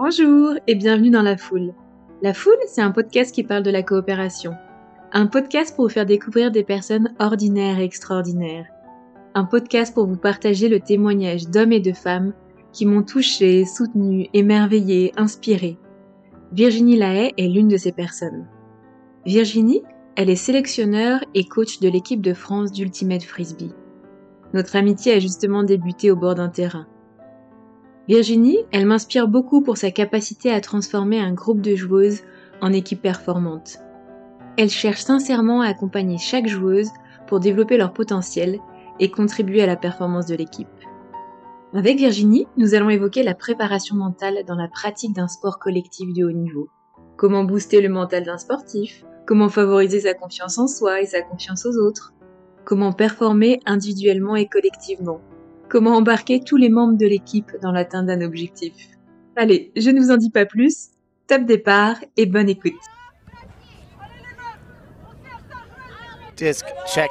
Bonjour et bienvenue dans La Foule. La Foule, c'est un podcast qui parle de la coopération. Un podcast pour vous faire découvrir des personnes ordinaires et extraordinaires. Un podcast pour vous partager le témoignage d'hommes et de femmes qui m'ont touché, soutenu, émerveillé, inspiré. Virginie Lahaye est l'une de ces personnes. Virginie, elle est sélectionneur et coach de l'équipe de France d'Ultimate Frisbee. Notre amitié a justement débuté au bord d'un terrain. Virginie, elle m'inspire beaucoup pour sa capacité à transformer un groupe de joueuses en équipe performante. Elle cherche sincèrement à accompagner chaque joueuse pour développer leur potentiel et contribuer à la performance de l'équipe. Avec Virginie, nous allons évoquer la préparation mentale dans la pratique d'un sport collectif de haut niveau. Comment booster le mental d'un sportif Comment favoriser sa confiance en soi et sa confiance aux autres Comment performer individuellement et collectivement Comment embarquer tous les membres de l'équipe dans l'atteinte d'un objectif Allez, je ne vous en dis pas plus. Top départ et bonne écoute. Disc check.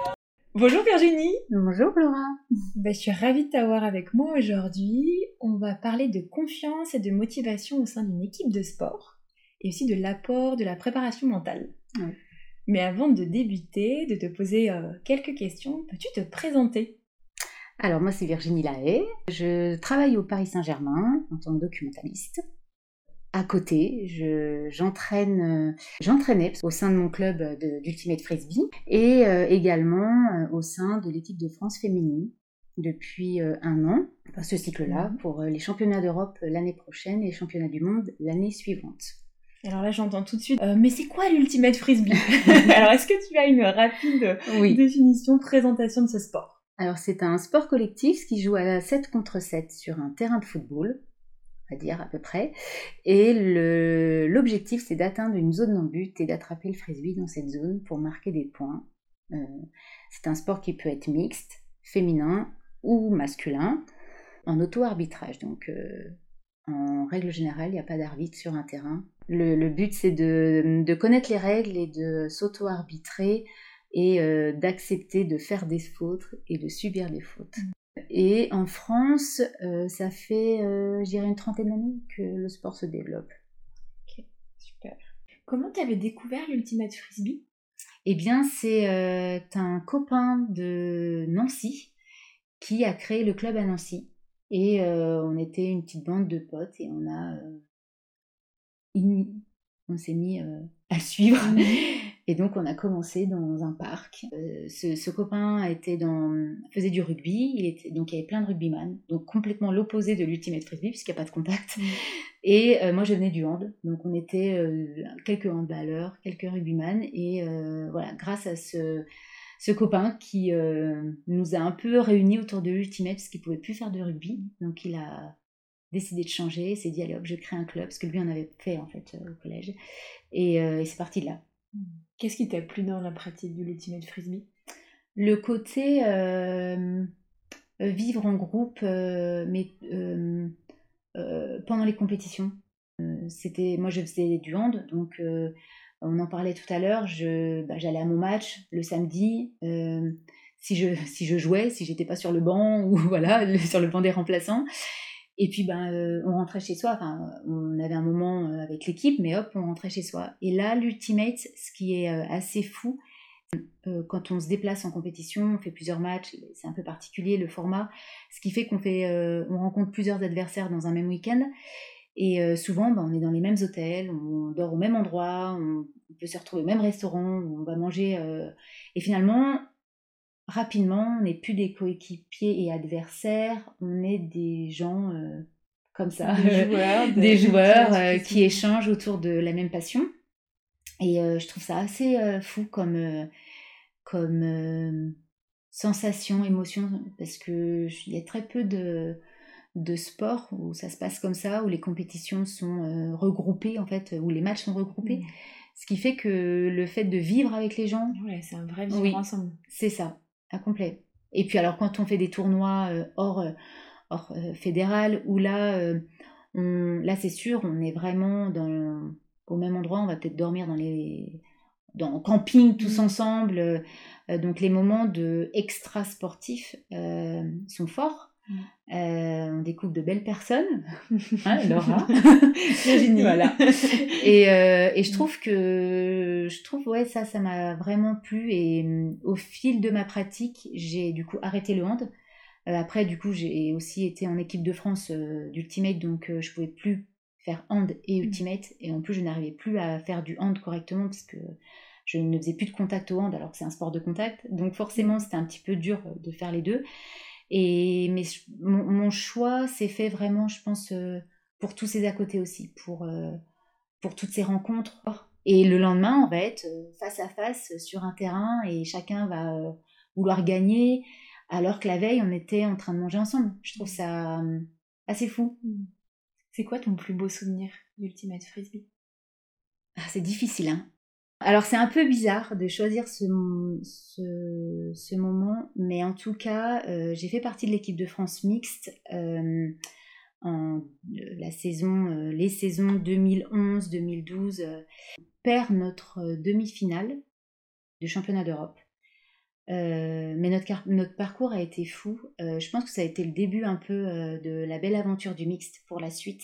Bonjour Virginie. Bonjour Laura. Ben, je suis ravie de t'avoir avec moi aujourd'hui. On va parler de confiance et de motivation au sein d'une équipe de sport et aussi de l'apport de la préparation mentale. Ouais. Mais avant de débuter, de te poser euh, quelques questions, peux-tu te présenter? Alors moi c'est Virginie Lahaye. Je travaille au Paris Saint-Germain en tant que documentaliste. À côté, je- j'entraîne, euh, j'entraînais au sein de mon club d'Ultimate Frisbee et euh, également euh, au sein de l'équipe de France féminine depuis euh, un an, enfin, ce cycle-là, Mhm. pour les championnats d'Europe l'année prochaine et les championnats du monde l'année suivante. Alors là, j'entends tout de suite. euh, mais c'est quoi l'ultimate frisbee? Alors, est-ce que tu as une rapide définition, présentation de ce sport? Alors c'est un sport collectif qui joue à 7 contre 7 sur un terrain de football, on va dire à peu près. Et l'objectif c'est d'atteindre une zone non but et d'attraper le frisbee dans cette zone pour marquer des points. Euh, c'est un sport qui peut être mixte, féminin ou masculin, en auto-arbitrage. Donc euh, en règle générale, il n'y a pas d'arbitre sur un terrain. Le, but c'est de connaître les règles et de s'auto-arbitrer et euh, d'accepter de faire des fautes et de subir des fautes. Et en France, euh, ça fait, euh, je dirais, une trentaine d'années que le sport se développe. Super. Comment tu avais découvert l'ultimate frisbee? Eh bien, c'est euh, un copain de Nancy qui a créé le club à Nancy. Et on était une petite bande de potes et on a... in- on s'est mis à le suivre. Et donc on a commencé dans un parc. Euh, ce, ce copain dans, faisait du rugby, il était, donc il y avait plein de rugbyman, donc complètement l'opposé de l'ultimate frisbee puisqu'il n'y a pas de contact. Et euh, moi je venais du hand, donc on était euh, quelques handballeurs, quelques rugbyman, et voilà, grâce à ce, ce copain qui nous a un peu réunis autour de l'ultimate parce qu'il pouvait plus faire de rugby, donc il a décidé de changer, s'est dit allez hop je crée un club. Parce que lui en avait fait en fait au collège, et, et c'est parti de là. Qu'est-ce qui t'a plu dans la pratique de l'ultimate frisbee? Le côté euh, euh, vivre en groupe, euh, mais pendant les compétitions. C'était, moi, je faisais du hand, donc on en parlait tout à l'heure. Bah, j'allais à mon match le samedi. si je, si je jouais, si j'étais pas sur le banc ou voilà sur le banc des remplaçants. Et puis ben euh, on rentrait chez soi. Enfin, on avait un moment euh, avec l'équipe, mais hop, on rentrait chez soi. Et là, l'ultimate, ce qui est euh, assez fou, quand on se déplace en compétition, on fait plusieurs matchs, c'est un peu particulier le format, ce qui fait qu'on fait, on rencontre plusieurs adversaires dans un même week-end. Et souvent, ben, on est dans les mêmes hôtels, on dort au même endroit, on, peut se retrouver au même restaurant, on va manger. et finalement, rapidement, on n'est plus des coéquipiers et adversaires, on est des gens euh, comme ça, Des joueurs, de- des joueurs euh, qui échangent autour de la même passion. Et euh, je trouve ça assez fou comme, comme sensation, émotion, parce que je- il y a très peu de, de sports où ça se passe comme ça, où les compétitions sont regroupées, en fait, où les matchs sont regroupés. Ce qui fait que le fait de vivre avec les gens, Ouais, c'est un vrai vivre Oui. ensemble. c'est ça, à complet. Et puis alors quand on fait des tournois euh, hors, euh, hors euh, fédéral, où là, on, là c'est sûr, on est vraiment dans, au même endroit, on va peut-être dormir dans les dans camping tous Mhm. ensemble. donc les moments de extra sportifs euh, sont forts. On découvre de belles personnes, hein, Laura, Virginie, voilà. Et, et, je trouve que je trouve ouais ça ça m'a vraiment plu et au fil de ma pratique j'ai du coup arrêté le hand. après du coup j'ai aussi été en équipe de France d'ultimate donc je pouvais plus faire hand et ultimate et en plus je n'arrivais plus à faire du hand correctement parce que je ne faisais plus de contact au hand alors que c'est un sport de contact. Donc forcément, c'était un petit peu dur euh, de faire les deux. Et mais mon, choix s'est fait vraiment, je pense, euh, pour tous ces à côté aussi, pour, euh, pour toutes ces rencontres. Et le lendemain, on va être face à face sur un terrain et chacun va vouloir gagner, alors que la veille, on était en train de manger ensemble. Je trouve ça assez fou. C'est quoi ton plus beau souvenir d'Ultimate Frisbee? Ah, C'est difficile, hein alors c'est un peu bizarre de choisir ce, ce, moment, mais en tout cas, euh, j'ai fait partie de l'équipe de France mixte euh, en la saison, euh, les saisons 2011-2012. on perd notre demi-finale du championnat d'Europe. mais notre, notre, parcours a été fou. je pense que ça a été le début un peu de la belle aventure du mixte pour la suite.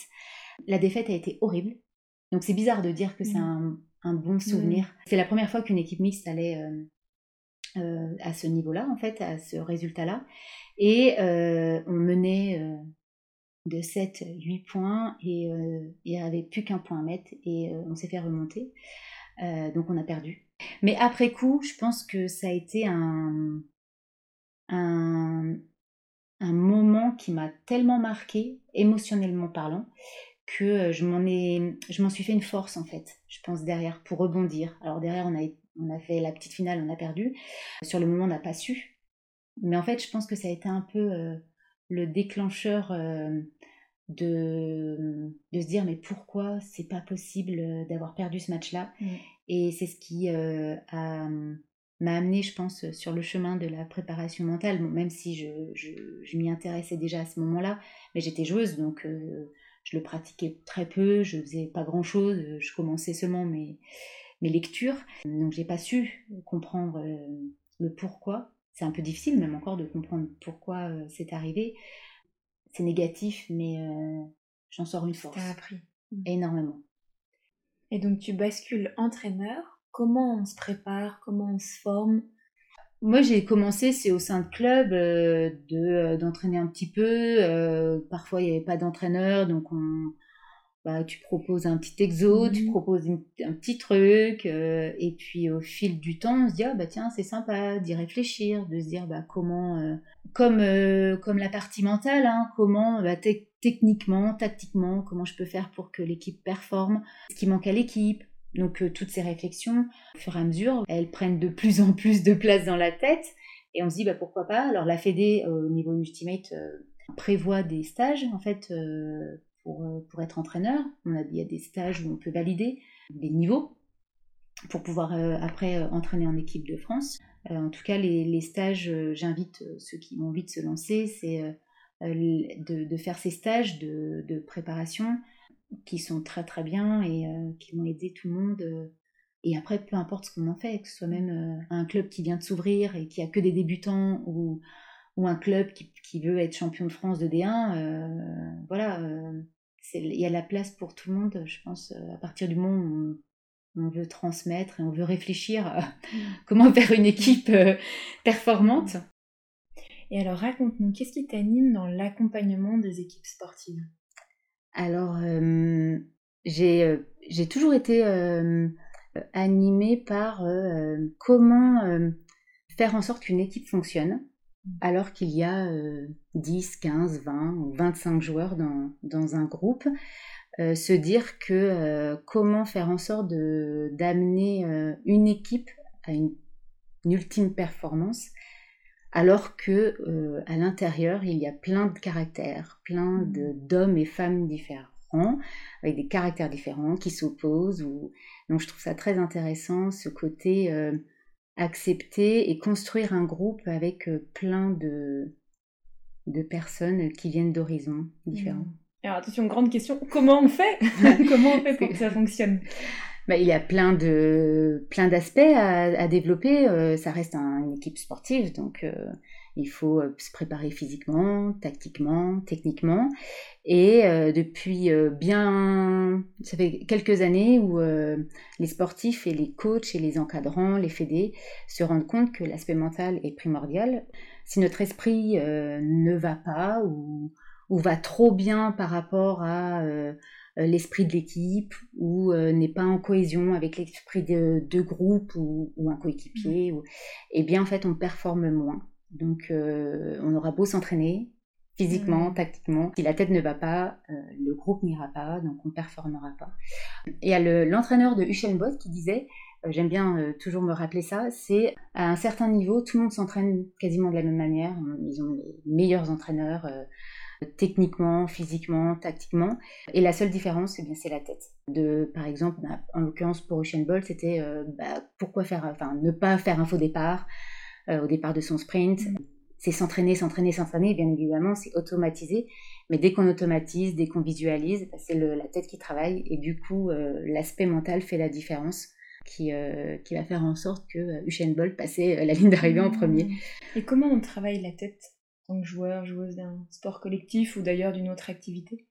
La défaite a été horrible. Donc c'est bizarre de dire que c'est mmh. un un bon souvenir. C'est la première fois qu'une équipe mixte allait euh, euh, à ce niveau-là, en fait, à ce résultat-là. Et euh, on menait de 7, 8 points et il n'y avait plus qu'un point à mettre et on s'est fait remonter. donc on a perdu. Mais après coup, je pense que ça a été un, un, un moment qui m'a tellement marqué, émotionnellement parlant, que euh, je m'en ai, je m'en suis fait une force en fait, je pense derrière pour rebondir. Alors derrière on a, on a fait la petite finale, on a perdu. Sur le moment on n'a pas su, mais en fait je pense que ça a été un peu euh, le déclencheur euh, de, de se dire mais pourquoi c'est pas possible d'avoir perdu ce match-là? Mm. Et c'est ce qui a m'a amené, je pense, sur le chemin de la préparation mentale, même si je, je, je m'y intéressais déjà à ce moment-là, mais j'étais joueuse, donc je le pratiquais très peu, je faisais pas grand chose, je commençais seulement mes, mes lectures. Donc j'ai pas su comprendre euh, le pourquoi. C'est un peu difficile même encore de comprendre pourquoi euh, c'est arrivé. C'est négatif, mais euh, j'en sors une force. T'as appris. Mmh. Énormément. Et donc tu bascules entraîneur. Comment on se prépare? Comment on se forme? Moi, j'ai commencé, c'est au sein de club, euh, de euh, d'entraîner un petit peu. Euh, parfois, il n'y avait pas d'entraîneur, donc on, bah, tu proposes un petit exo, tu mhm. proposes un petit truc, et puis au fil du temps, on se dit ah bah tiens, c'est sympa d'y réfléchir, de se dire bah comment, comme comme la partie mentale, hein, comment bah, techniquement, tactiquement, comment je peux faire pour que l'équipe performe, ce qui manque à l'équipe, donc euh, toutes ces réflexions, au fur et à mesure, elles prennent de plus en plus de place dans la tête et on se dit bah, pourquoi pas? Alors la Fédé euh, au niveau Ultimate euh, prévoit des stages en fait pour, pour être entraîneur. On a, il y a des stages où on peut valider des niveaux pour pouvoir après entraîner en équipe de France. en tout cas, les, les stages, j'invite ceux qui ont envie de se lancer, c'est de, de, faire ces stages de, de préparation qui sont très très bien et euh, qui vont aider tout le monde. Euh. et après, peu importe ce qu'on en fait, que ce soit même euh, un club qui vient de s'ouvrir et qui a que des débutants ou, ou un club qui, qui, veut être champion de France de D1, voilà, il y a la place pour tout le monde, je pense, à partir du moment où on, veut transmettre et on veut réfléchir à mmh. comment faire une équipe performante. Et alors raconte-nous, qu'est-ce qui t'anime dans l'accompagnement des équipes sportives? Alors, euh, j'ai toujours été animée par comment faire en sorte qu'une équipe fonctionne mmh. alors qu'il y a 10, 15, 20 ou 25 joueurs dans, dans un groupe. se dire que comment faire en sorte d'amener une équipe à une ultime performance alors que euh, à l'intérieur il y a plein de caractères, plein mmh. d'hommes et femmes différents, avec des caractères différents qui s'opposent. Ou... Donc je trouve ça très intéressant ce côté euh, accepter et construire un groupe avec euh, plein de, de personnes qui viennent d'horizons différents. Mmh. Alors attention, grande question, comment on fait? Comment on fait pour que ça fonctionne? Bah, il y a plein de plein d'aspects à, développer. Euh, ça reste une équipe sportive, donc euh, Il faut euh, se préparer physiquement, tactiquement, techniquement. Et depuis bien, ça fait quelques années où les sportifs et les coachs et les encadrants, les fédés se rendent compte que l'aspect mental est primordial. Si notre esprit ne va pas ou, ou, va trop bien par rapport à l'esprit de l'équipe ou n'est pas en cohésion avec l'esprit de, de, groupe ou, ou un coéquipier, mmh. ou, eh bien en fait on performe moins. Donc, euh, on aura beau s'entraîner physiquement, mmh. tactiquement, si la tête ne va pas, euh, le groupe n'ira pas, donc on ne performera pas. Et il y a l'entraîneur de Bolt qui disait, euh, j'aime bien toujours me rappeler ça, c'est à un certain niveau, tout le monde s'entraîne quasiment de la même manière. Ils ont les meilleurs entraîneurs techniquement, physiquement, tactiquement. Et la seule différence, eh bien, c'est la tête. De, par exemple, bah, en l'occurrence pour Usain Bolt, c'était bah, pourquoi faire, enfin, ne pas faire un faux départ, euh, au départ de son sprint. Mm. C'est s'entraîner, s'entraîner, s'entraîner, bien évidemment, c'est automatisé. Mais dès qu'on automatise, dès qu'on visualise, bah, c'est la tête qui travaille. Et du coup, euh, l'aspect mental fait la différence. Qui, euh, qui, va faire en sorte que Usain Bolt passait la ligne d'arrivée en premier. Mm. Et comment on travaille la tête? Tant que joueur, joueuse d'un sport collectif ou d'ailleurs d'une autre activité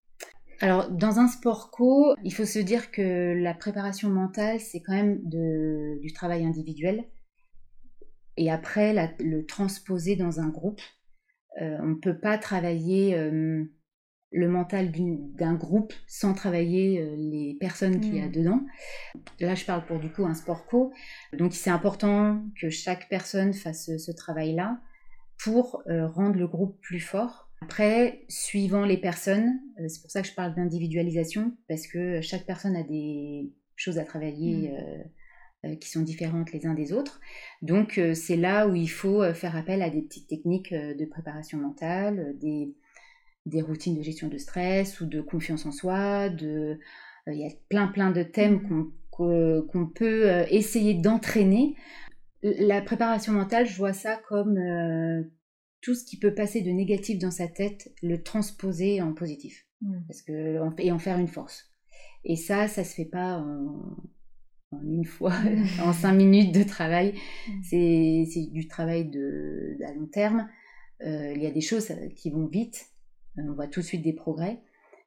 alors, dans un sport co, il faut se dire que la préparation mentale, c'est quand même de, du travail individuel et après le transposer dans un groupe. Euh, on ne peut pas travailler euh, le mental d'un groupe sans travailler euh, les personnes qu'il y a mmh. dedans. Là, je parle pour du coup un sport co. Donc, c'est important que chaque personne fasse ce, travail-là pour rendre le groupe plus fort. Après, suivant les personnes, c'est pour ça que je parle d'individualisation, parce que chaque personne a des choses à travailler. Mmh. Euh, qui sont différentes les uns des autres. Donc euh, c'est là où il faut euh, faire appel à des petites techniques de préparation mentale, des, des routines de gestion de stress ou de confiance en soi. De, il y a plein plein de thèmes mmh. qu'on peut essayer d'entraîner. La préparation mentale, je vois ça comme tout ce qui peut passer de négatif dans sa tête, le transposer en positif. Mmh. Parce que, et en faire une force. Et ça, ça se fait pas en, en une fois, en cinq minutes de travail. Mm. C'est du travail de, à long terme. Euh, il y a des choses euh, qui vont vite, euh, on voit tout de suite des progrès,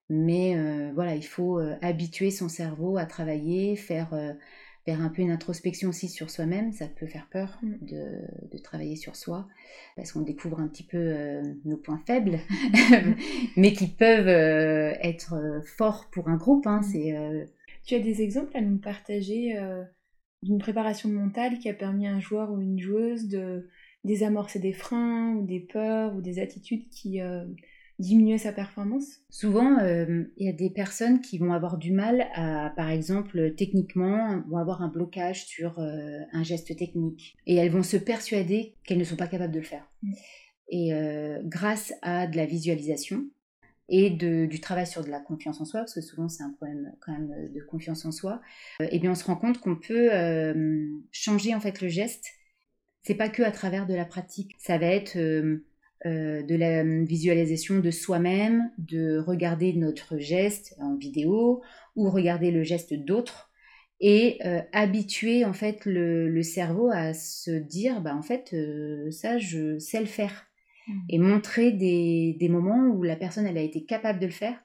mais voilà, il faut habituer son cerveau à travailler, faire, faire un peu une introspection aussi sur soi-même. Ça peut faire peur mm. de, de, travailler sur soi, parce qu'on découvre un petit peu nos points faibles, mais qui peuvent être forts pour un groupe. Hein. Mm. Tu as des exemples à nous partager euh, d'une préparation mentale qui a permis à un joueur ou une joueuse de désamorcer des freins ou des peurs ou des attitudes qui euh, diminuaient sa performance Souvent, euh, il y a des personnes qui vont avoir du mal à, par exemple, techniquement, vont avoir un blocage sur un geste technique et elles vont se persuader qu'elles ne sont pas capables de le faire. Mm. Et grâce à de la visualisation, et de, du travail sur de la confiance en soi, parce que souvent c'est un problème quand même de confiance en soi, et eh bien on se rend compte qu'on peut euh, changer en fait le geste. C'est pas que à travers de la pratique, ça va être euh, euh, de la visualisation de soi-même, de regarder notre geste en vidéo ou regarder le geste d'autres et habituer en fait le, le, cerveau à se dire bah en fait ça je sais le faire Mm. et montrer des, des, moments où la personne elle a été capable de le faire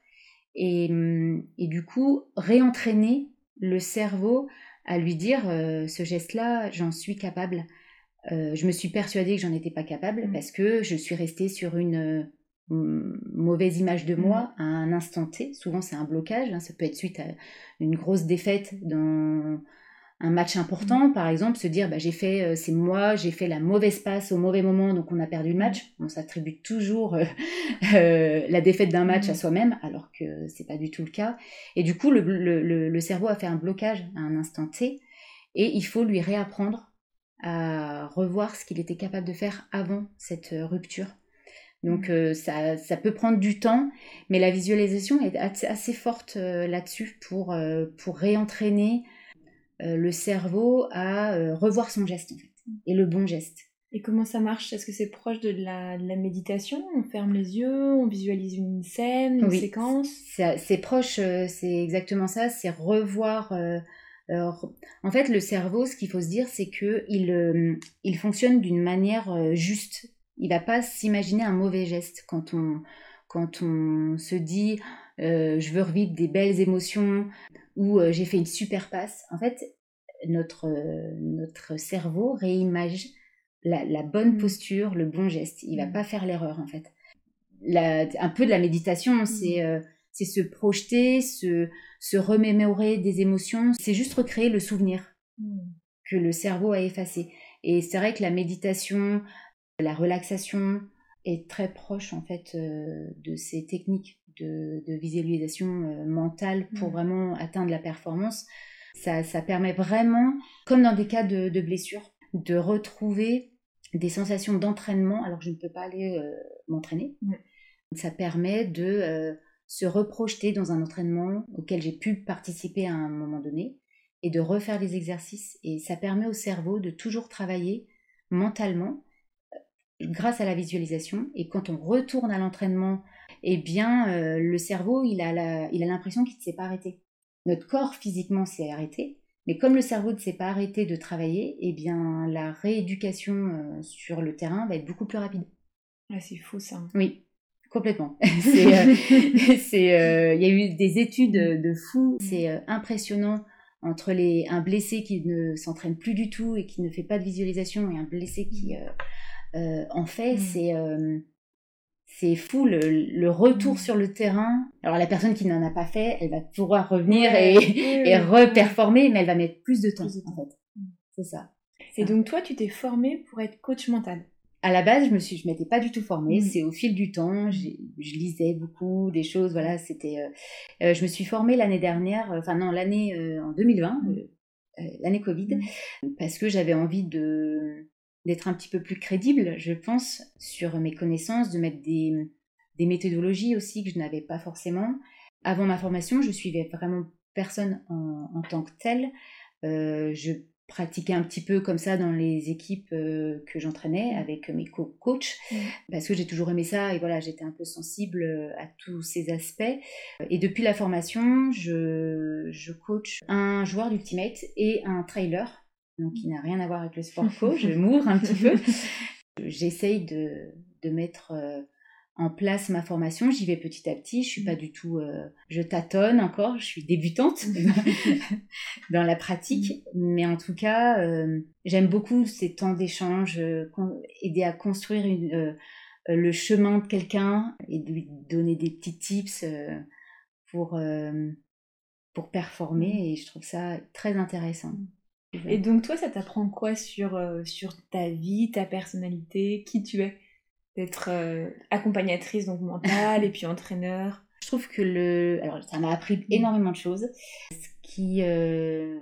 et, mm, et du coup réentraîner le cerveau à lui dire euh, ce geste-là, j'en suis capable. Euh, je me suis persuadée que j'en étais pas capable mm. parce que je suis restée sur une mauvaise image de moi à un instant T. Souvent, c'est un blocage. Hein. ça peut être suite à une grosse défaite dans un match important, mm. par exemple, se dire bah, j'ai fait, euh, c'est moi, j'ai fait la mauvaise passe au mauvais moment, donc on a perdu le match. On s'attribue toujours euh, euh, la défaite d'un match à soi-même, alors que c'est pas du tout le cas. Et du coup, le, le, cerveau a fait un blocage à un instant T, et il faut lui réapprendre à revoir ce qu'il était capable de faire avant cette rupture. Donc ça, ça, peut prendre du temps, mais la visualisation est assez forte là-dessus pour, pour réentraîner euh, le cerveau à euh, revoir son geste en fait, et le bon geste. Et comment ça marche? Est-ce que c'est proche de la, méditation? On ferme les yeux, on visualise une scène, une séquence? C'est proche, euh, c'est exactement ça, c'est revoir... en fait, le cerveau, ce qu'il faut se dire, c'est qu'il il fonctionne d'une manière juste. Il va pas s'imaginer un mauvais geste quand on, quand on se dit euh, je veux revivre des belles émotions ou euh, j'ai fait une super passe. En fait, notre, euh, notre cerveau réimage la, bonne mm. posture, le bon geste. Il va mm. pas faire l'erreur en fait. un peu de la méditation, mm. c'est c'est se projeter, se, se remémorer des émotions. C'est juste recréer le souvenir que le cerveau a effacé. Et c'est vrai que la méditation, la relaxation est très proche en fait de ces techniques de, visualisation euh, mentale pour mm. vraiment atteindre la performance. Ça, permet vraiment, comme dans des cas de, de blessure, de retrouver des sensations d'entraînement alors que je ne peux pas aller euh, m'entraîner. Mm. Ça permet de euh, se reprojeter dans un entraînement auquel j'ai pu participer à un moment donné et de refaire les exercices. Et ça permet au cerveau de toujours travailler mentalement grâce à la visualisation. Et quand on retourne à l'entraînement eh bien, euh, le cerveau, il a l'impression qu'il ne s'est pas arrêté. Notre corps physiquement s'est arrêté, mais comme le cerveau ne s'est pas arrêté de travailler, eh bien, la rééducation euh, sur le terrain va être beaucoup plus rapide. Ah, c'est fou ça. Oui, complètement. Euh, il y a eu des études de fou. C'est impressionnant entre les, un blessé qui ne s'entraîne plus du tout et qui ne fait pas de visualisation et un blessé qui mm. en fait. Mm. C'est fou le, retour mm. sur le terrain. Alors la personne qui n'en a pas fait, elle va pouvoir revenir et, et reperformer, mais elle va mettre plus de temps, en fait. C'est ça. Et donc toi, tu t'es formée pour être coach mental à la base, je me suis, je m'étais pas du tout formée. Mm. C'est au fil du temps, je lisais beaucoup des choses. Voilà, c'était. Euh, euh, je me suis formée l'année dernière, enfin non, l'année euh, en 2020, l'année Covid, parce que j'avais envie de d'être un petit peu plus crédible, je pense, sur mes connaissances, de mettre des, des méthodologies aussi que je n'avais pas forcément. Avant ma formation, je suivais vraiment personne en, en tant que telle. Euh, je pratiquais un petit peu comme ça dans les équipes euh, que j'entraînais avec mes co-coachs mmh. parce que j'ai toujours aimé ça et voilà j'étais un peu sensible euh, à tous ces aspects et depuis la formation je, je coach un joueur d'ultimate et un trailer donc qui n'a rien à voir avec le sport co. Je m'ouvre un petit peu. J'essaye de, de mettre euh, en place ma formation. J'y vais petit à petit. Je suis pas du tout, euh, je tâtonne encore. Je suis débutante dans la pratique, mais en tout cas, euh, j'aime beaucoup ces temps d'échange, aider à construire une, le chemin de quelqu'un et de lui donner des petits tips pour pour performer. Et je trouve ça très intéressant. Et donc toi, ça t'apprend quoi sur, euh, sur ta vie, ta personnalité, qui tu es? D'être euh, accompagnatrice donc mentale et puis entraîneur. Je trouve que le... Alors ça m'a appris énormément de choses. Ce qui euh,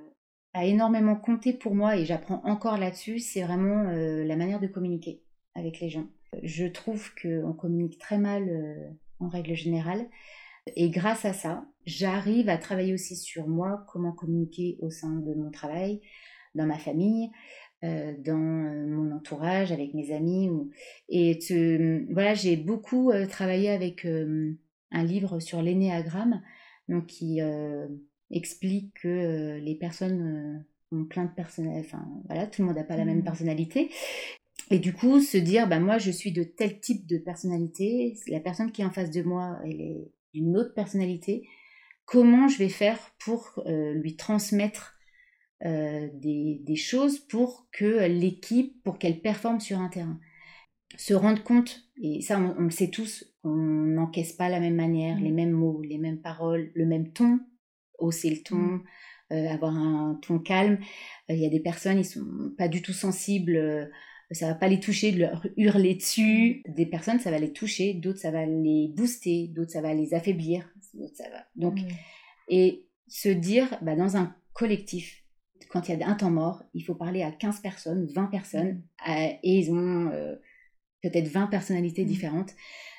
a énormément compté pour moi et j'apprends encore là-dessus, c'est vraiment la manière de communiquer avec les gens. Je trouve qu'on communique très mal en règle générale. Et grâce à ça, j'arrive à travailler aussi sur moi, comment communiquer au sein de mon travail, dans ma famille, euh, dans euh, mon entourage, avec mes amis. Et voilà, j'ai beaucoup euh, travaillé avec un livre sur l'énéagramme, donc qui explique que les personnes ont plein de personnalités. Enfin, voilà, tout le monde n'a pas la même mmh. personnalité. Et du coup, se dire, bah, moi, je suis de tel type de personnalité, la personne qui est en face de moi, elle est d'une autre personnalité, comment je vais faire pour euh, lui transmettre euh, des, choses pour que l'équipe, pour qu'elle performe sur un terrain. Se rendre compte, et ça on, le sait tous, qu'on n'encaisse pas la même manière, les mmh. mêmes mots, les mêmes paroles, le même ton, hausser le ton, mmh. euh, avoir un ton calme. Il y a des personnes, ils sont pas du tout sensibles ça va pas les toucher, de leur hurler dessus. Des personnes, ça va les toucher, d'autres, ça va les booster, d'autres, ça va les affaiblir, ça va. Donc, et se dire, bah, dans un collectif, quand il y a un temps mort, il faut parler à 15 personnes, 20 personnes, mm. et ils ont euh, peut-être 20 personnalités mm. différentes.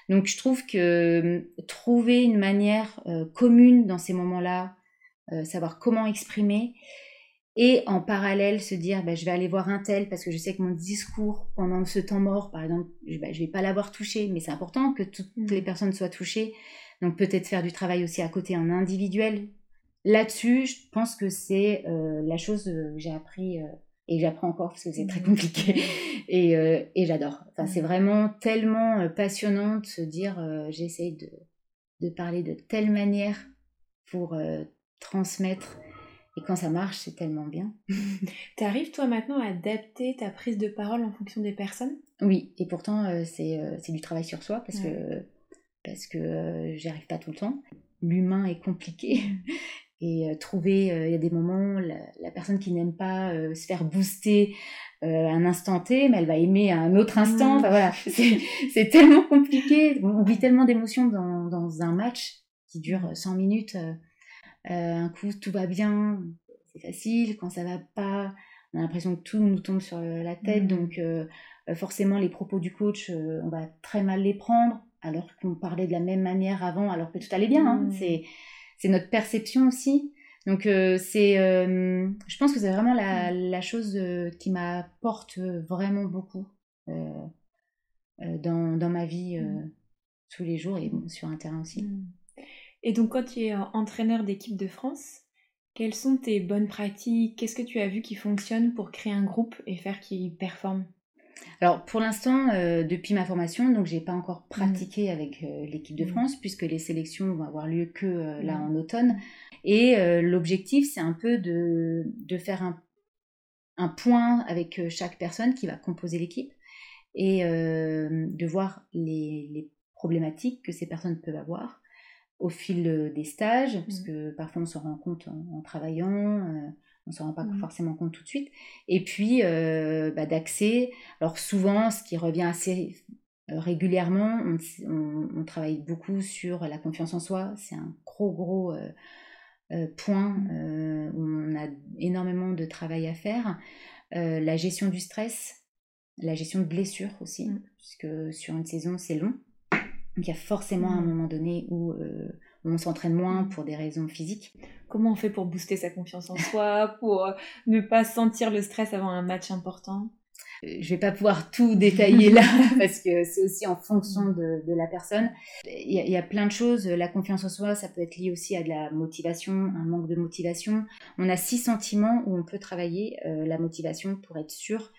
Donc, je trouve que euh, trouver une manière euh, commune dans ces moments-là, savoir comment exprimer, et en parallèle se dire bah, je vais aller voir un tel parce que je sais que mon discours pendant ce temps mort par exemple je, ne bah, vais pas l'avoir touché mais c'est important que toutes mm. les personnes soient touchées donc peut-être faire du travail aussi à côté en individuel là-dessus je pense que c'est euh, la chose que j'ai appris euh, et j'apprends encore parce que c'est très compliqué. Et, euh, et j'adore. Enfin, c'est vraiment tellement euh, passionnant de se dire euh, j'essaye de, de parler de telle manière pour transmettre. Et quand ça marche c'est tellement bien. tu arrives toi maintenant à adapter ta prise de parole en fonction des personnes? Oui. Et pourtant c'est c'est du travail sur soi parce que parce que j'y arrive pas tout le temps. L'humain est compliqué et euh, trouver, euh, il y a des moments, la, la personne qui n'aime pas euh, se faire booster un instant T, mais elle va aimer à un autre instant. Enfin voilà, c'est tellement compliqué. On vit tellement d'émotions dans, dans, un match qui dure 100 minutes. un coup, tout va bien, c'est facile. Quand ça va pas, on a l'impression que tout nous tombe sur la tête. Donc forcément, les propos du coach, on va très mal les prendre, alors qu'on parlait de la même manière avant, alors que tout allait bien. Hein. C'est c'est notre perception aussi. Donc euh, c'est, euh, je pense que c'est vraiment la, mm. chose euh, qui m'apporte vraiment beaucoup dans, dans, ma vie mm. tous les jours et sur un terrain aussi. Mm. Et donc quand tu es entraîneur d'équipe de France, quelles sont tes bonnes pratiques? Qu'est-ce que tu as vu qui fonctionne pour créer un groupe et faire qu'il performe? Alors pour l'instant, euh, depuis ma formation, donc j'ai pas encore mmh. pratiqué avec euh, l'équipe de mmh. France puisque les sélections vont avoir lieu que euh, là mmh. en automne. Et l'objectif, c'est un peu de, de faire un, un, point avec chaque personne qui va composer l'équipe et de voir les, les, problématiques que ces personnes peuvent avoir au fil des stages, parce que parfois on se rend compte en travaillant on ne se rend pas mmh. forcément compte tout de suite. Et puis euh, bah, d'accès, alors souvent ce qui revient assez euh, régulièrement, on, travaille beaucoup sur la confiance en soi, c'est un gros gros euh, point mmh. où on a énormément de travail à faire. la gestion du stress, la gestion de blessures aussi, mmh. puisque sur une saison c'est long. Donc il y a forcément un moment donné où on s'entraîne moins pour des raisons physiques. Comment on fait pour booster sa confiance en soi, pour euh, ne pas sentir le stress avant un match important? Euh, je vais pas pouvoir tout détailler là parce que c'est aussi en fonction de, la personne. Il y, a, plein de choses. La confiance en soi, ça peut être lié aussi à de la motivation, un manque de motivation. On a six sentiments où on peut travailler euh, la motivation pour être sûr.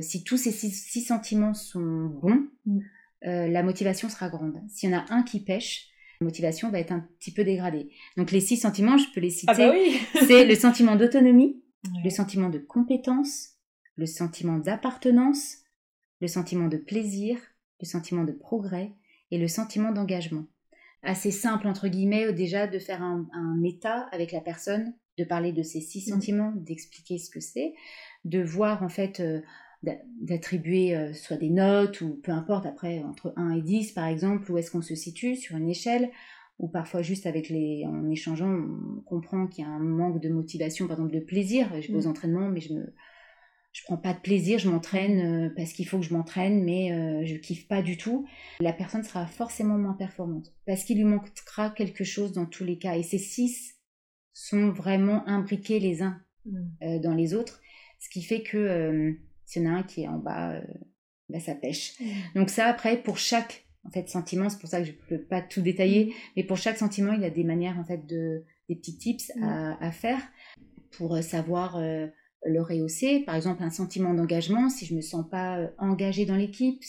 si tous ces six, sentiments sont bons, mm. la motivation sera grande. S'il y en a un qui pêche, motivation va être un petit peu dégradée. Donc les six sentiments, je peux les citer. Ah bah oui c'est le sentiment d'autonomie, le sentiment de compétence, le sentiment d'appartenance, le sentiment de plaisir, le sentiment de progrès et le sentiment d'engagement. Assez simple, entre guillemets, déjà de faire un, état avec la personne, de parler de ces six mmh. sentiments, d'expliquer ce que c'est, de voir en fait... Euh, d'attribuer euh, soit des notes ou peu importe après entre 1 et 10 par exemple où est-ce qu'on se situe sur une échelle ou parfois juste avec les en échangeant on comprend qu'il y a un manque de motivation par exemple de plaisir je vais aux mm. entraînements mais je me je prends pas de plaisir je m'entraîne euh, parce qu'il faut que je m'entraîne mais euh, je kiffe pas du tout la personne sera forcément moins performante parce qu'il lui manquera quelque chose dans tous les cas et ces six sont vraiment imbriqués les uns mm. dans les autres ce qui fait que s'il y en a un qui est en bas, euh, bah, ça pêche. Mmh. Donc ça, après, pour chaque en fait, sentiment, c'est pour ça que je ne peux pas tout détailler, mmh. mais pour chaque sentiment, il y a des manières, en fait, de, des petits tips mmh. à, faire pour euh, savoir euh, le rehausser. Par exemple, un sentiment d'engagement, si je me sens pas engagée dans l'équipe,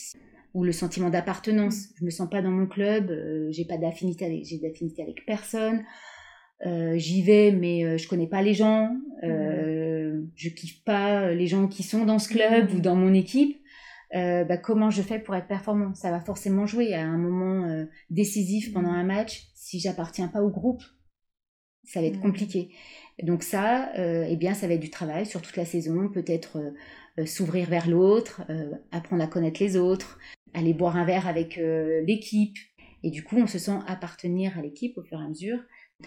ou le sentiment d'appartenance, je me sens pas dans mon club, j'ai pas d'affinité avec, j'ai d'affinité avec personne, j'y vais mais je connais pas les gens, je kiffe pas euh, les gens qui sont dans ce club ou dans mon équipe, euh, bah, comment je fais pour être performant? Ça va forcément jouer à un moment euh, décisif pendant un match. Si j'appartiens pas au groupe, ça va être compliqué. Donc ça, eh bien, ça va être du travail sur toute la saison. Peut-être s'ouvrir vers l'autre, apprendre à connaître les autres, aller boire un verre avec l'équipe. Et du coup, on se sent appartenir à l'équipe au fur et à mesure.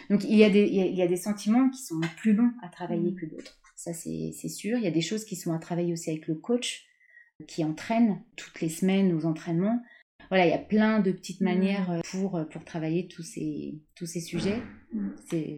Donc il y, a des, il y a des sentiments qui sont plus longs à travailler que d'autres ça c'est sûr. Il y a des choses qui sont à travailler aussi avec le coach qui entraîne toutes les semaines aux entraînements. Voilà, il y a plein de petites mmh. manières euh, pour, euh, pour travailler tous ces, tous ces sujets. Mmh.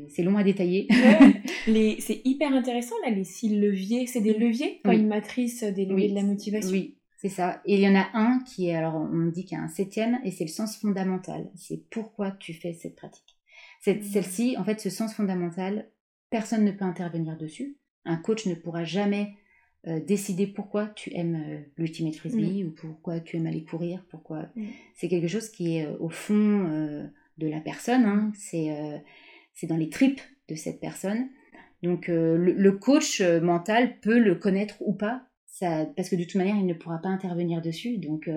C'est long à détailler. c'est hyper intéressant, là, les six leviers. C'est des leviers Quand une matrice des leviers de la motivation Oui, c'est ça. Et il y en a un qui est, alors on dit qu'il y a un septième, et c'est le sens fondamental. C'est pourquoi tu fais cette pratique. Mmh. Celle-ci, en fait, ce sens fondamental, personne ne peut intervenir dessus. Un coach ne pourra jamais euh, décider pourquoi tu aimes euh, l'ultimate frisbee ou pourquoi tu aimes aller courir, pourquoi. Mm. C'est quelque chose qui est euh, au fond euh, de la personne, hein. c'est dans les tripes de cette personne. Donc le, le coach mental peut le connaître ou pas, ça, parce que de toute manière il ne pourra pas intervenir dessus. Donc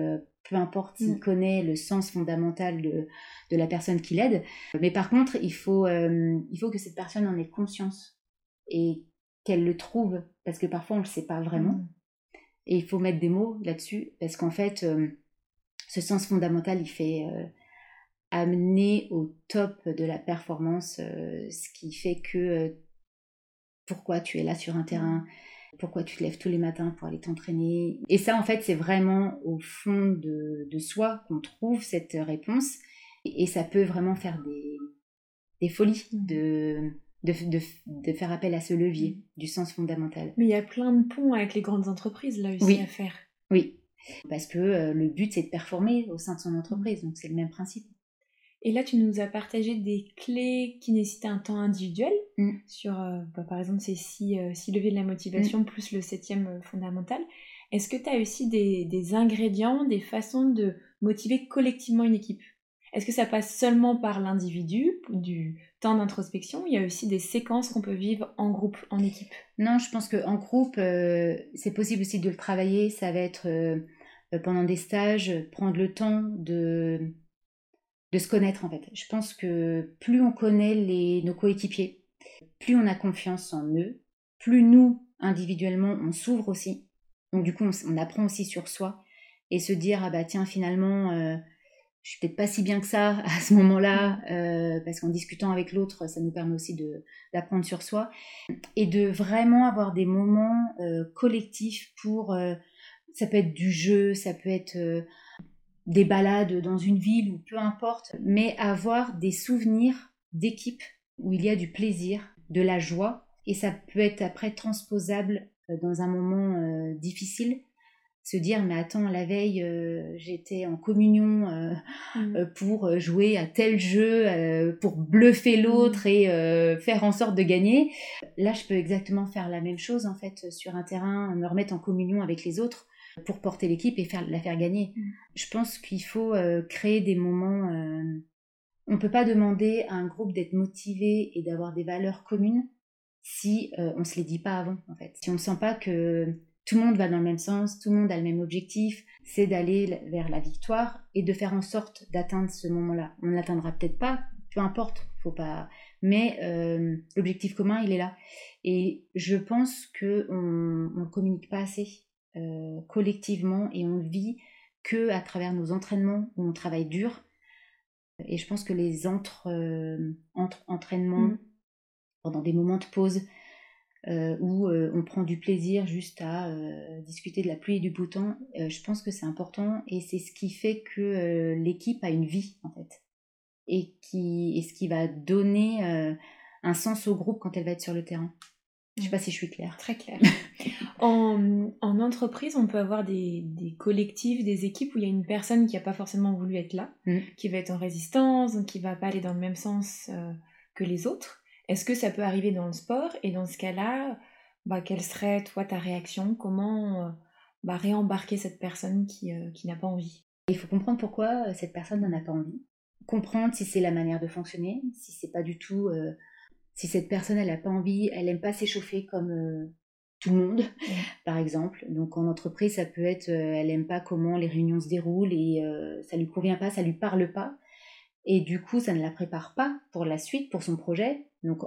peu importe s'il Mm. connaît le sens fondamental de, de la personne qui l'aide. Mais par contre, il faut, il faut que cette personne en ait conscience et qu'elle le trouve, parce que parfois on ne le sait pas vraiment. Mm. Et il faut mettre des mots là-dessus, parce qu'en fait, euh, ce sens fondamental, il fait euh, amener au top de la performance, euh, ce qui fait que pourquoi tu es là sur un terrain, pourquoi tu te lèves tous les matins pour aller t'entraîner. Et ça, en fait, c'est vraiment au fond de, de soi qu'on trouve cette réponse. Et, et ça peut vraiment faire des, des folies Mhm. de, de, de, de faire appel à ce levier du sens fondamental. Mais il y a plein de ponts avec les grandes entreprises là aussi Oui. à faire. Oui, parce que euh, le but, c'est de performer au sein de son entreprise, donc c'est le même principe. Et là, tu nous as partagé des clés qui nécessitaient un temps individuel Mm. sur, euh, bah, par exemple, ces six, euh, six leviers de la motivation plus le septième euh, fondamental. Est-ce que tu as aussi des, des ingrédients, des façons de motiver collectivement une équipe? Est-ce que ça passe seulement par l'individu, du temps d'introspection Il y a aussi des séquences qu'on peut vivre en groupe, en équipe? Non, je pense qu'en groupe, euh, c'est possible aussi de le travailler. Ça va être euh, euh, pendant des stages, prendre le temps de, de se connaître en fait. Je pense que plus on connaît nos coéquipiers, plus on a confiance en eux, plus nous, individuellement, on s'ouvre aussi. Donc du coup, on, apprend aussi sur soi et se dire, ah bah tiens, finalement, je suis peut-être pas si bien que ça à ce moment-là, euh, parce qu'en discutant avec l'autre, ça nous permet aussi d'apprendre sur soi et de vraiment avoir des moments euh, collectifs pour euh, ça peut être du jeu, ça peut être des balades dans une ville ou peu importe, mais avoir des souvenirs d'équipe où il y a du plaisir, de la joie et ça peut être après transposable dans un moment difficile se dire mais attends la veille euh, j'étais en communion euh, euh, pour jouer à tel jeu, euh, pour bluffer l'autre et faire en sorte de gagner. Là, je peux exactement faire la même chose en fait sur un terrain, me remettre en communion avec les autres pour porter l'équipe et faire, la faire gagner. Mm. Je pense qu'il faut créer des moments. on ne peut pas demander à un groupe d'être motivé et d'avoir des valeurs communes si on se les dit pas avant en fait. Si on ne sent pas que tout le monde va dans le même sens, tout le monde a le même objectif, c'est d'aller vers la victoire et de faire en sorte d'atteindre ce moment-là. On ne l'atteindra peut-être pas, peu importe, faut pas. Mais euh, l'objectif commun, il est là. Et je pense que on ne communique pas assez euh, collectivement et on vit que à travers nos entraînements où on travaille dur. Et je pense que les entre, euh, entre entraînements Mm. pendant des moments de pause euh, où euh, on prend du plaisir juste à euh, discuter de la pluie et du beau temps, je pense que c'est important et c'est ce qui fait que l'équipe a une vie en fait et qui et ce qui va donner un sens au groupe quand elle va être sur le terrain. Je sais pas si je suis claire. Très clair. en, en entreprise, on peut avoir des, des collectifs, des équipes où il y a une personne qui n'a pas forcément voulu être là, Mm. qui va être en résistance, qui va pas aller dans le même sens que les autres. Est-ce que ça peut arriver dans le sport Et dans ce cas-là, bah, quelle serait, toi, ta réaction? Comment euh, bah, réembarquer cette personne qui, euh, qui n'a pas envie? Il faut comprendre pourquoi euh, cette personne n'en a pas envie. Comprendre si c'est la manière de fonctionner, si c'est pas du tout. euh, si cette personne elle n'a pas envie, elle aime pas s'échauffer comme euh, tout le monde, par exemple. Donc en entreprise, ça peut être, elle aime pas comment les réunions se déroulent et ça lui convient pas, ça lui parle pas. Et du coup, ça ne la prépare pas pour la suite, pour son projet. Donc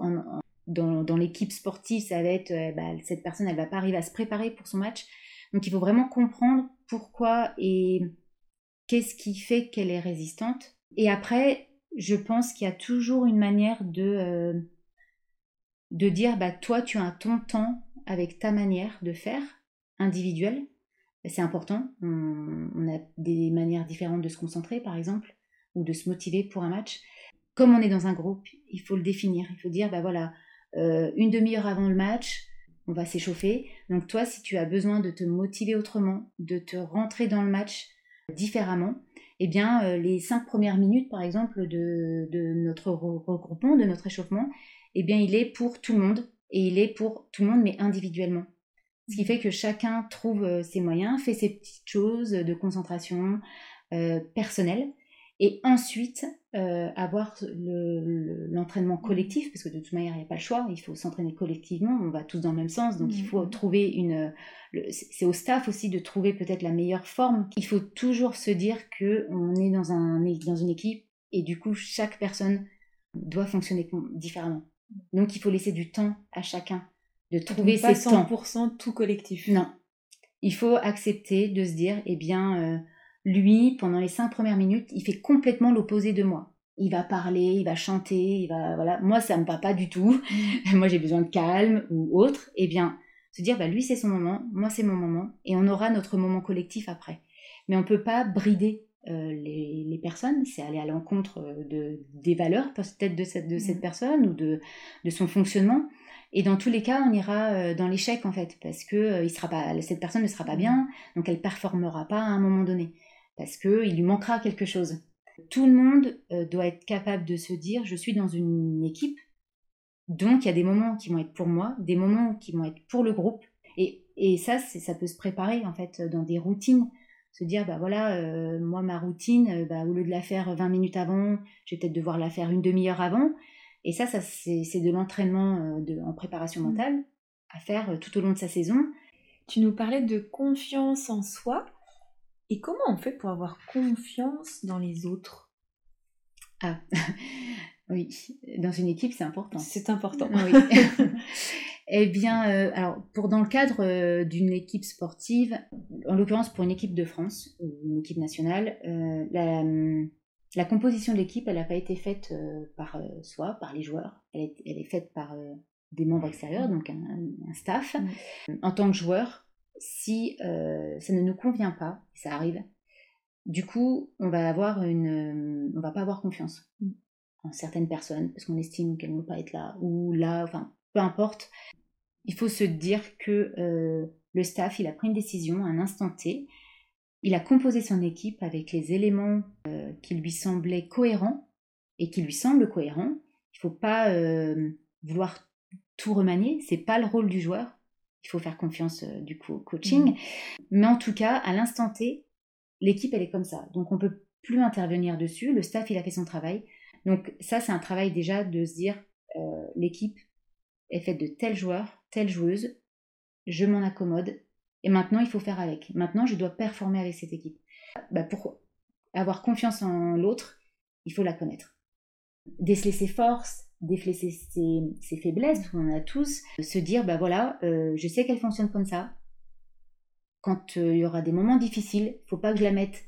dans, l'équipe sportive, ça va être, euh, bah, cette personne, elle va pas arriver à se préparer pour son match. Donc il faut vraiment comprendre pourquoi et qu'est-ce qui fait qu'elle est résistante. Et après, je pense qu'il y a toujours une manière de, euh, de dire, bah, toi, tu as ton temps avec ta manière de faire, individuelle. C'est important. On a des manières différentes de se concentrer, par exemple, ou de se motiver pour un match. Comme on est dans un groupe, il faut le définir. Il faut dire, bah voilà, euh, une demi-heure avant le match, on va s'échauffer. Donc toi, si tu as besoin de te motiver autrement, de te rentrer dans le match différemment, eh bien, euh, les cinq premières minutes, par exemple, de, de notre re- regroupement, de notre échauffement, eh bien, il est pour tout le monde. Et il est pour tout le monde, mais individuellement. Ce qui fait que chacun trouve ses moyens, fait ses petites choses de concentration personnelle et ensuite euh, avoir l'entraînement collectif, parce que de toute manière, il n'y a pas le choix, il faut s'entraîner collectivement, on va tous dans le même sens, donc il faut mmh. trouver une... C'est au staff aussi de trouver peut-être la meilleure forme. Il faut toujours se dire qu'on est dans, un, dans une équipe, et du coup, chaque personne doit fonctionner différemment. Donc il faut laisser du temps à chacun de trouver ses 100% temps. tout collectif. Non. Il faut accepter de se dire, eh bien... Euh, lui, pendant les cinq premières minutes, il fait complètement l'opposé de moi. Il va parler, il va chanter, il va voilà. Moi, ça me va pas du tout. Mm. moi, j'ai besoin de calme ou autre. Eh bien, se dire, bah lui, c'est son moment, moi, c'est mon moment, et on aura notre moment collectif après. Mais on peut pas brider euh, les, personnes, c'est aller à l'encontre euh, de, des valeurs peut-être de cette, de cette mm. personne ou de, de son fonctionnement. Et dans tous les cas, on ira euh, dans l'échec en fait, parce que il sera pas, cette personne ne sera pas mm. bien, donc elle performera pas à un moment donné parce qu'il lui manquera quelque chose. Tout le monde euh, doit être capable de se dire je suis dans une équipe, donc il y a des moments qui vont être pour moi, des moments qui vont être pour le groupe, et, et ça, ça peut se préparer en fait dans des routines. Se dire bah voilà euh, moi ma routine euh, bah, au lieu de la faire 20 minutes avant je vais peut-être devoir la faire une demi-heure avant. Et ça ça c'est de l'entraînement en préparation mmh. mentale à faire tout au long de sa saison. Tu nous parlais de confiance en soi et comment on fait pour avoir confiance dans les autres? Ah, oui, dans une équipe, c'est important. C'est important. Oui. eh bien, euh, alors, pour dans le cadre euh, d'une équipe sportive, en l'occurrence pour une équipe de France, ou une équipe nationale, euh, la, composition de l'équipe, elle n'a pas été faite par soi, par les joueurs. Elle est, elle est faite par des membres extérieurs, donc un, staff. Mm. En tant que joueur, si euh, ça ne nous convient pas, ça arrive, du coup, on va avoir une, on va pas avoir confiance en certaines personnes parce qu'on estime qu'elles ne vont pas être là ou là, enfin, peu importe. Il faut se dire que euh, le staff, il a pris une décision à un instant T. Il a composé son équipe avec les éléments euh, qui lui semblaient cohérents et qui lui semblent cohérents. Il faut pas vouloir tout remanier, c'est pas le rôle du joueur il faut faire confiance euh, du coup au coaching. Mhm. Mais en tout cas, à l'instant T, l'équipe, elle est comme ça. Donc on peut plus intervenir dessus. Le staff, il a fait son travail. Donc ça, c'est un travail déjà de se dire, euh, l'équipe est faite de tels joueurs, telle joueuse, je m'en accommode, et maintenant, il faut faire avec. Maintenant, je dois performer avec cette équipe. Bah, pour avoir confiance en l'autre, il faut la connaître. Déceler ses forces, défler ses, faiblesses, on en a tous, se dire, bah voilà, euh, je sais qu'elle fonctionne comme ça. Quand euh, il y aura des moments difficiles, il faut pas que je la mette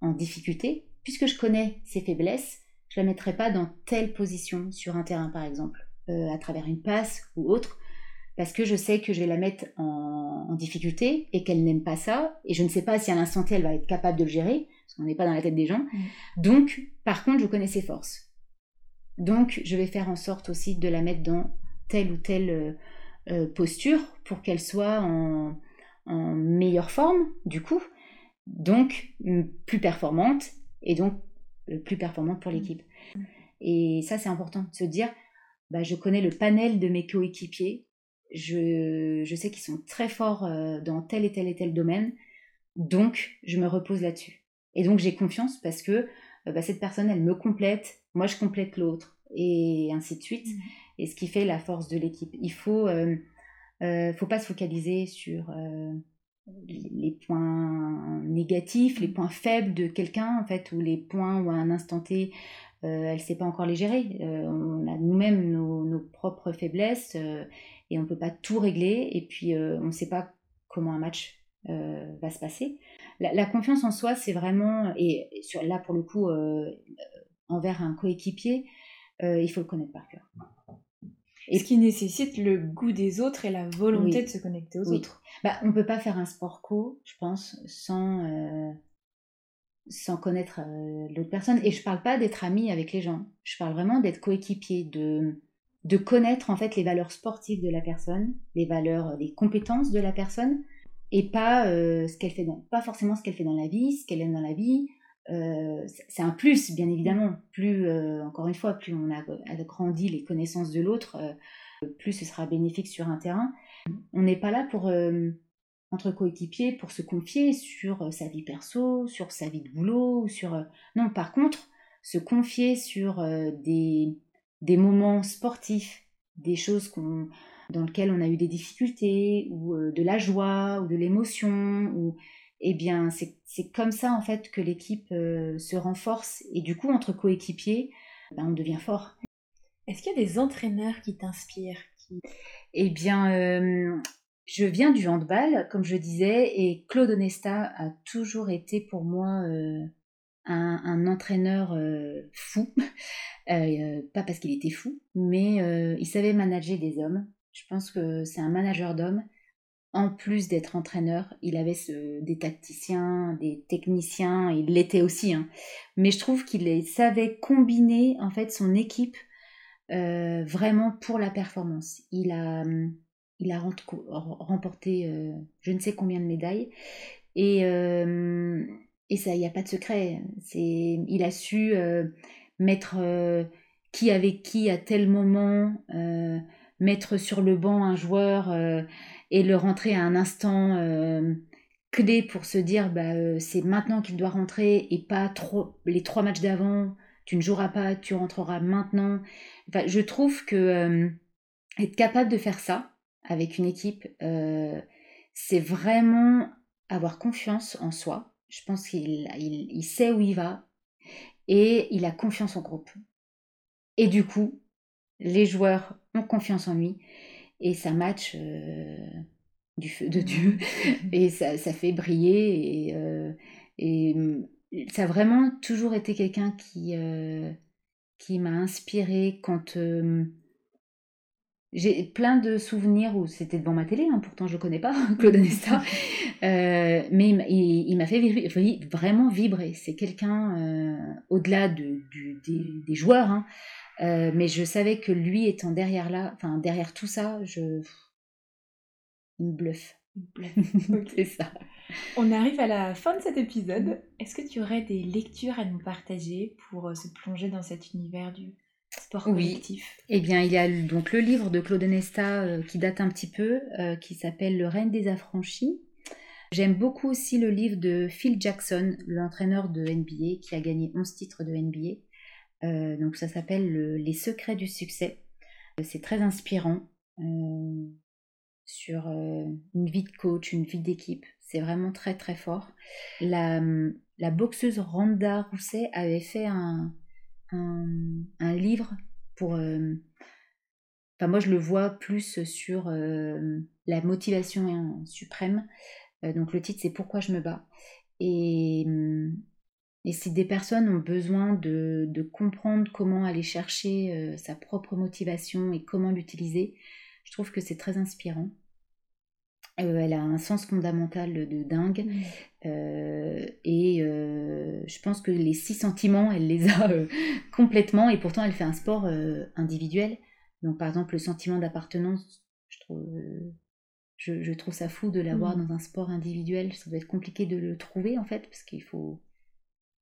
en difficulté, puisque je connais ses faiblesses, je la mettrai pas dans telle position sur un terrain par exemple, euh, à travers une passe ou autre, parce que je sais que je vais la mettre en, en difficulté et qu'elle n'aime pas ça, et je ne sais pas si à l'instant T elle va être capable de le gérer, parce qu'on n'est pas dans la tête des gens. Mmh. Donc, par contre, je connais ses forces. Donc, je vais faire en sorte aussi de la mettre dans telle ou telle euh, euh, posture pour qu'elle soit en, meilleure forme, du coup, donc plus performante et donc euh, plus performante pour l'équipe. Et ça, c'est important de se dire, bah, je connais le panel de mes coéquipiers, je, je sais qu'ils sont très forts dans tel et tel et tel domaine, donc je me repose là-dessus. Et donc j'ai confiance parce que bah, cette personne, elle me complète, moi je complète l'autre, et ainsi de suite. Mmh. Et ce qui fait la force de l'équipe. Il faut, euh, euh, faut pas se focaliser sur euh, les points négatifs, les points faibles de quelqu'un, en fait, ou les points où à un instant T, elle ne sait pas encore les gérer. on a nous-mêmes nos, nos, propres faiblesses et on ne peut pas tout régler. Et puis, on ne sait pas comment un match va se passer. La, confiance en soi, c'est vraiment, et sur, là pour le coup, envers un coéquipier, euh, il faut le connaître par cœur. Et ce qui nécessite le goût des autres et la volonté de se connecter aux autres. Bah, on ne peut pas faire un sport co, je pense, sans, euh, sans connaître euh, l'autre personne. Et je ne parle pas d'être ami avec les gens. Je parle vraiment d'être coéquipier, de, de connaître en fait les valeurs sportives de la personne, les valeurs, les compétences de la personne, et pas ce qu'elle fait dans, pas forcément ce qu'elle fait dans la vie, ce qu'elle aime dans la vie, euh, c'est un plus, bien évidemment. Plus, euh, encore une fois, plus on a agrandi les connaissances de l'autre, euh, plus ce sera bénéfique sur un terrain. On n'est pas là pour entre coéquipiers pour se confier sur sa vie perso, sur sa vie de boulot, sur non par contre se confier sur des, moments sportifs, des choses dans lesquelles on a eu des difficultés ou de la joie ou de l'émotion ou eh bien c'est comme ça en fait que l'équipe se renforce et du coup entre coéquipiers ben, on devient fort. Est-ce qu'il y a des entraîneurs qui t'inspirent Eh bien, euh, je viens du handball, comme je disais, et Claude Onesta a toujours été pour moi euh, un, entraîneur euh, fou. pas parce qu'il était fou, mais il savait manager des hommes. Je pense que c'est un manager d'hommes. En plus d'être entraîneur, il avait des tacticiens, des techniciens, il l'était aussi. Hein. Mais je trouve qu'il savait combiner en fait son équipe euh, vraiment pour la performance. Il a, a remporté euh, je ne sais combien de médailles et, euh, et ça, il n'y a pas de secret. Il a su mettre qui avec qui à tel moment, mettre sur le banc un joueur et le rentrer à un instant clé pour se dire bah, c'est maintenant qu'il doit rentrer et pas trop les trois matchs d'avant tu ne joueras pas, tu rentreras maintenant. je trouve que euh, être capable de faire ça avec une équipe, euh, c'est vraiment avoir confiance en soi. Je pense qu'il il, sait où il va et il a confiance en groupe. Et du coup, les joueurs ont confiance en lui et ça match euh, du feu de Dieu. Et ça, fait briller et, et ça a vraiment toujours été quelqu'un qui, euh, qui m'a inspiré quand euh, j'ai plein de souvenirs où c'était devant ma télé, hein, pourtant je ne connais pas Claude Anesta, euh, mais il, m'a fait vraiment vibrer. C'est quelqu'un au-delà de, des, joueurs, hein, mais je savais que lui étant derrière là, enfin derrière tout ça, je, il me bluffe. c'est ça. On arrive à la fin de cet épisode. Est-ce que tu aurais des lectures à nous partager pour euh, se plonger dans cet univers du sport collectif? Eh bien, il y a donc le livre de Claude Nesta euh, qui date un petit peu, euh, qui s'appelle Le règne des affranchis. J'aime beaucoup aussi le livre de Phil Jackson, l'entraîneur de NBA, qui a gagné 11 titres de NBA. Donc ça s'appelle Les secrets du succès. C'est très inspirant sur une vie de coach, une vie d'équipe. C'est vraiment très très fort. La, la boxeuse Randa Rousset avait fait un, livre pour... Euh, enfin moi je le vois plus sur euh, la motivation suprême. Euh, donc le titre c'est Pourquoi je me bats. Et, et si des personnes ont besoin de, de comprendre comment aller chercher sa propre motivation et comment l'utiliser, je trouve que c'est très inspirant. Euh, elle a un sens fondamental de dingue. Mmh. Euh, et euh, je pense que les six sentiments, elle les a complètement. Et pourtant, elle fait un sport individuel. Donc, par exemple, le sentiment d'appartenance, je trouve, je, trouve ça fou de l'avoir mmh. dans un sport individuel. Ça doit être compliqué de le trouver, en fait, parce qu'il faut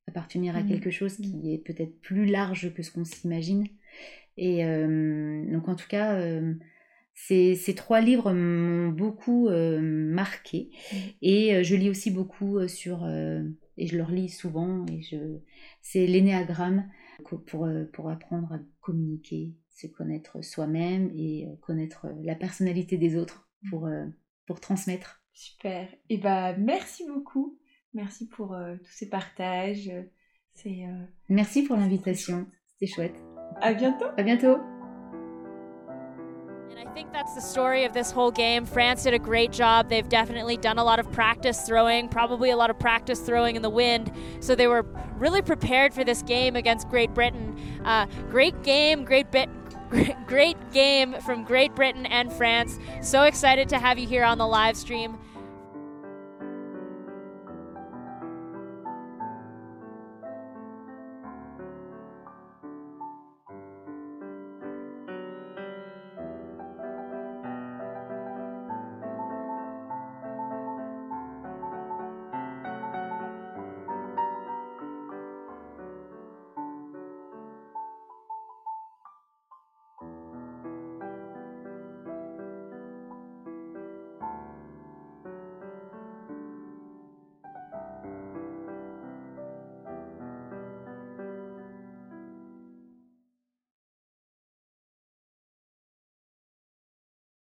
appartenir à mmh. quelque chose qui est peut-être plus large que ce qu'on s'imagine. Et donc, en tout cas ces, ces, trois livres m'ont beaucoup euh, marqué mmh. et euh, je lis aussi beaucoup euh, sur et je leur lis souvent et je c'est l'énéagramme pour pour apprendre à communiquer, se connaître soi-même et connaître la personnalité des autres mmh. pour pour transmettre. Super. Et bah merci beaucoup. Merci pour tous ces partages. C'est Merci pour l'invitation. C'était chouette. À bientôt. À bientôt. I think that's the story of this whole game. France did a great job. They've definitely done a lot of practice throwing, probably a lot of practice throwing in the wind. So they were really prepared for this game against Great Britain. Uh, great game, great bit. Great game from Great Britain and France. So excited to have you here on the live stream.